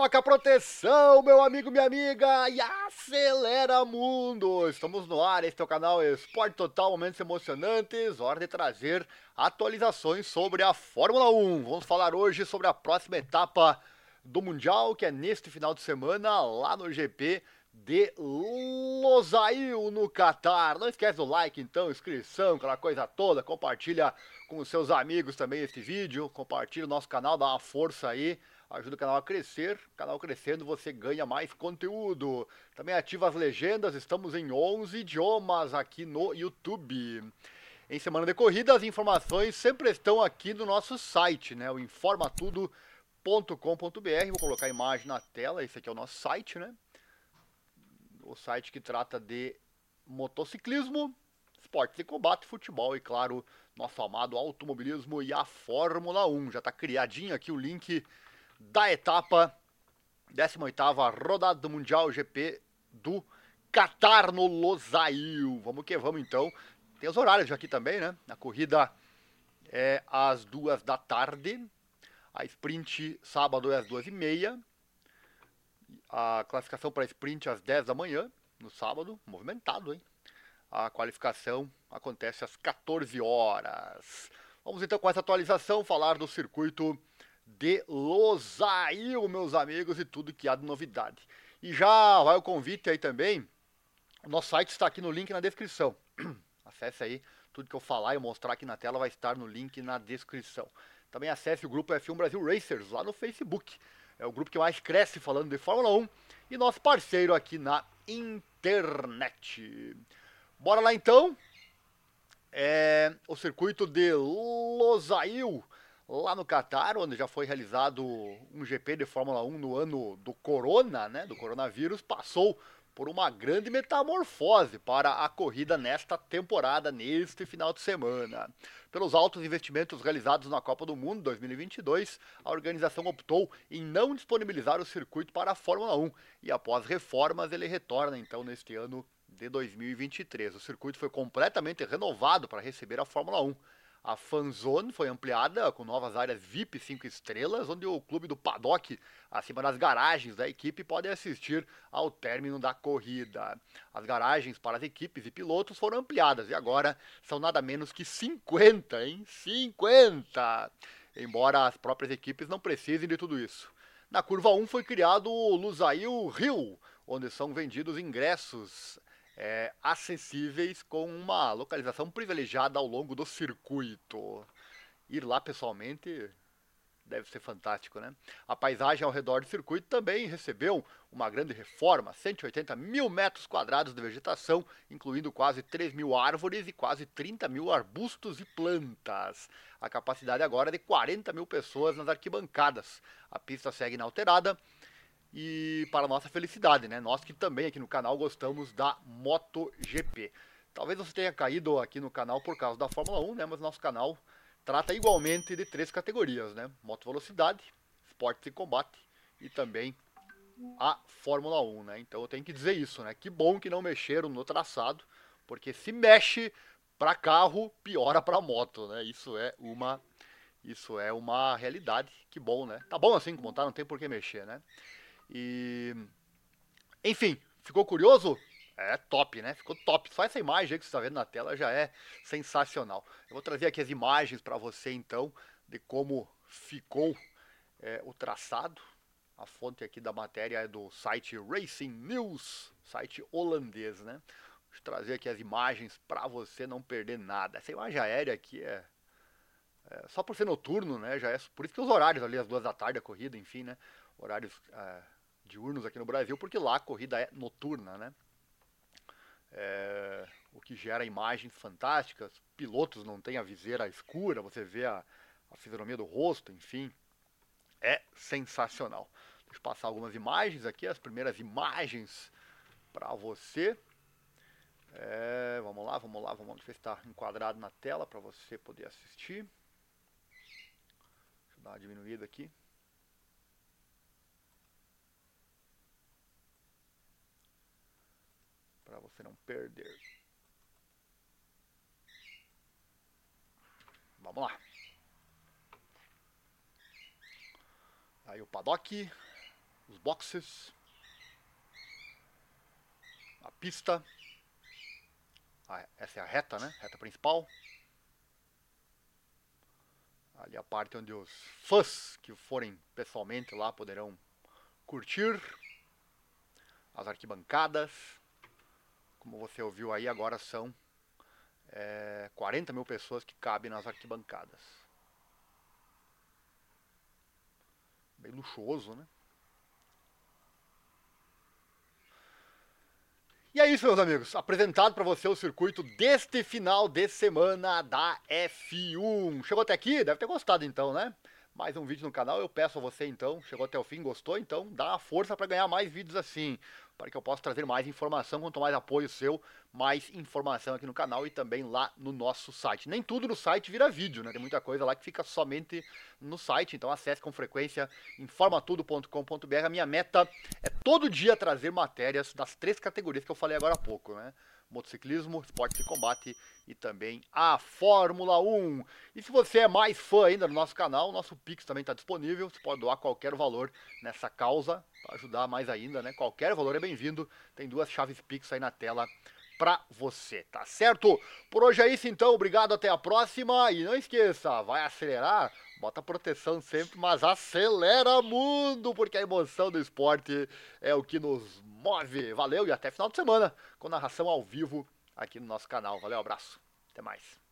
Coloca proteção, meu amigo, minha amiga, e acelera mundo! Estamos no ar, este é o canal Esporte Total, momentos emocionantes, hora de trazer atualizações sobre a Fórmula 1. Vamos falar hoje sobre a próxima etapa do Mundial, que é neste final de semana, lá no GP de Losail, no Catar. Não esquece do like, então, inscrição, aquela coisa toda, compartilha com seus amigos também este vídeo, compartilha o nosso canal, dá uma força aí ajuda o canal a crescer. Canal crescendo, você ganha mais conteúdo. Também ativa as legendas, estamos em 11 idiomas aqui no YouTube. Em semana de corrida, as informações sempre estão aqui no nosso site, né? O informatudo.com.br. Vou colocar a imagem na tela, esse aqui é o nosso site, né? O site que trata de motociclismo, esporte de combate, futebol e, claro, nosso amado automobilismo e a Fórmula 1. Já está criadinho aqui o link da etapa 18ª rodada do Mundial GP do Qatar no Losail. Vamos que vamos então. Tem os horários aqui também, né? A corrida é às duas da tarde. A sprint sábado é às duas e meia. A classificação para sprint às 10 da manhã, no sábado. Movimentado, hein? A qualificação acontece às 14 horas. Vamos então com essa atualização falar do circuito de Losail, meus amigos, e tudo que há de novidade. E já vai o convite aí também. O nosso site está aqui no link na descrição. Acesse aí, tudo que eu falar e mostrar aqui na tela vai estar no link na descrição. Também acesse o grupo F1 Brasil Racers lá no Facebook. É o grupo que mais cresce falando de Fórmula 1 e nosso parceiro aqui na internet. Bora lá então. É o circuito de Losail lá no Catar, onde já foi realizado um GP de Fórmula 1 no ano do corona, né, do coronavírus, passou por uma grande metamorfose para a corrida nesta temporada, neste final de semana. Pelos altos investimentos realizados na Copa do Mundo 2022, a organização optou em não disponibilizar o circuito para a Fórmula 1 e após reformas ele retorna então neste ano de 2023. O circuito foi completamente renovado para receber a Fórmula 1. A Fanzone foi ampliada com novas áreas VIP 5 estrelas, onde o clube do paddock, acima das garagens da equipe, pode assistir ao término da corrida. As garagens para as equipes e pilotos foram ampliadas e agora são nada menos que 50, hein? 50! Embora as próprias equipes não precisem de tudo isso. Na curva 1 foi criado o Lusail Rio, onde são vendidos ingressos é, acessíveis com uma localização privilegiada ao longo do circuito. Ir lá pessoalmente deve ser fantástico, né? A paisagem ao redor do circuito também recebeu uma grande reforma, 180 mil metros quadrados de vegetação, incluindo quase 3 mil árvores e quase 30 mil arbustos e plantas. A capacidade agora é de 40 mil pessoas nas arquibancadas. A pista segue inalterada e para nossa felicidade, né? Nós que também aqui no canal gostamos da MotoGP. Talvez você tenha caído aqui no canal por causa da Fórmula 1, né? Mas nosso canal trata igualmente de três categorias, né? Moto velocidade, esporte e combate e também a Fórmula 1, né? Então eu tenho que dizer isso, né? Que bom que não mexeram no traçado, porque se mexe para carro, piora para moto, né? Isso é uma isso é uma realidade. Que bom, né? Tá bom assim como tá, não tem por que mexer, né? E. Enfim, ficou curioso? É top, né? Ficou top. Só essa imagem aí que você está vendo na tela já é sensacional. Eu vou trazer aqui as imagens para você então de como ficou é, o traçado. A fonte aqui da matéria é do site Racing News, site holandês, né? Vou trazer aqui as imagens para você não perder nada. Essa imagem aérea aqui é, é, só por ser noturno, né? Já é por isso que os horários ali às duas da tarde a corrida, enfim, né? Horários é, diurnos aqui no Brasil, porque lá a corrida é noturna, né? É, o que gera imagens fantásticas, pilotos não têm a viseira escura, você vê a, a fisionomia do rosto, enfim, é sensacional. Deixa eu passar algumas imagens aqui, as primeiras imagens para você. É, vamos lá, vamos lá, vamos ver se está enquadrado na tela para você poder assistir. Deixa eu dar uma diminuída aqui. Para você não perder. Vamos lá. Aí o paddock, os boxes, a pista, essa é a reta, né? Reta principal. Ali a parte onde os fãs que forem pessoalmente lá poderão curtir. As arquibancadas. Como você ouviu aí, agora são é, 40 mil pessoas que cabem nas arquibancadas. Bem luxuoso, né? E é isso, meus amigos. Apresentado para você o circuito deste final de semana da F1. Chegou até aqui? Deve ter gostado então, né? Mais um vídeo no canal. Eu peço a você então, chegou até o fim, gostou? Então dá uma força para ganhar mais vídeos assim para que eu possa trazer mais informação. Quanto mais apoio seu, mais informação aqui no canal e também lá no nosso site. Nem tudo no site vira vídeo, né? Tem muita coisa lá que fica somente no site, então acesse com frequência informatudo.com.br. A minha meta é todo dia trazer matérias das três categorias que eu falei agora há pouco, né? Motociclismo, esporte de combate e também a Fórmula 1. E se você é mais fã ainda do nosso canal, nosso Pix também está disponível. Você pode doar qualquer valor nessa causa para ajudar mais ainda, né? Qualquer valor é bem-vindo. Tem duas chaves Pix aí na tela para você, tá certo? Por hoje é isso então, obrigado, até a próxima e não esqueça, vai acelerar, bota proteção sempre, mas acelera mundo, porque a emoção do esporte é o que nos move. Valeu e até final de semana com narração ao vivo aqui no nosso canal. Valeu, abraço. Até mais.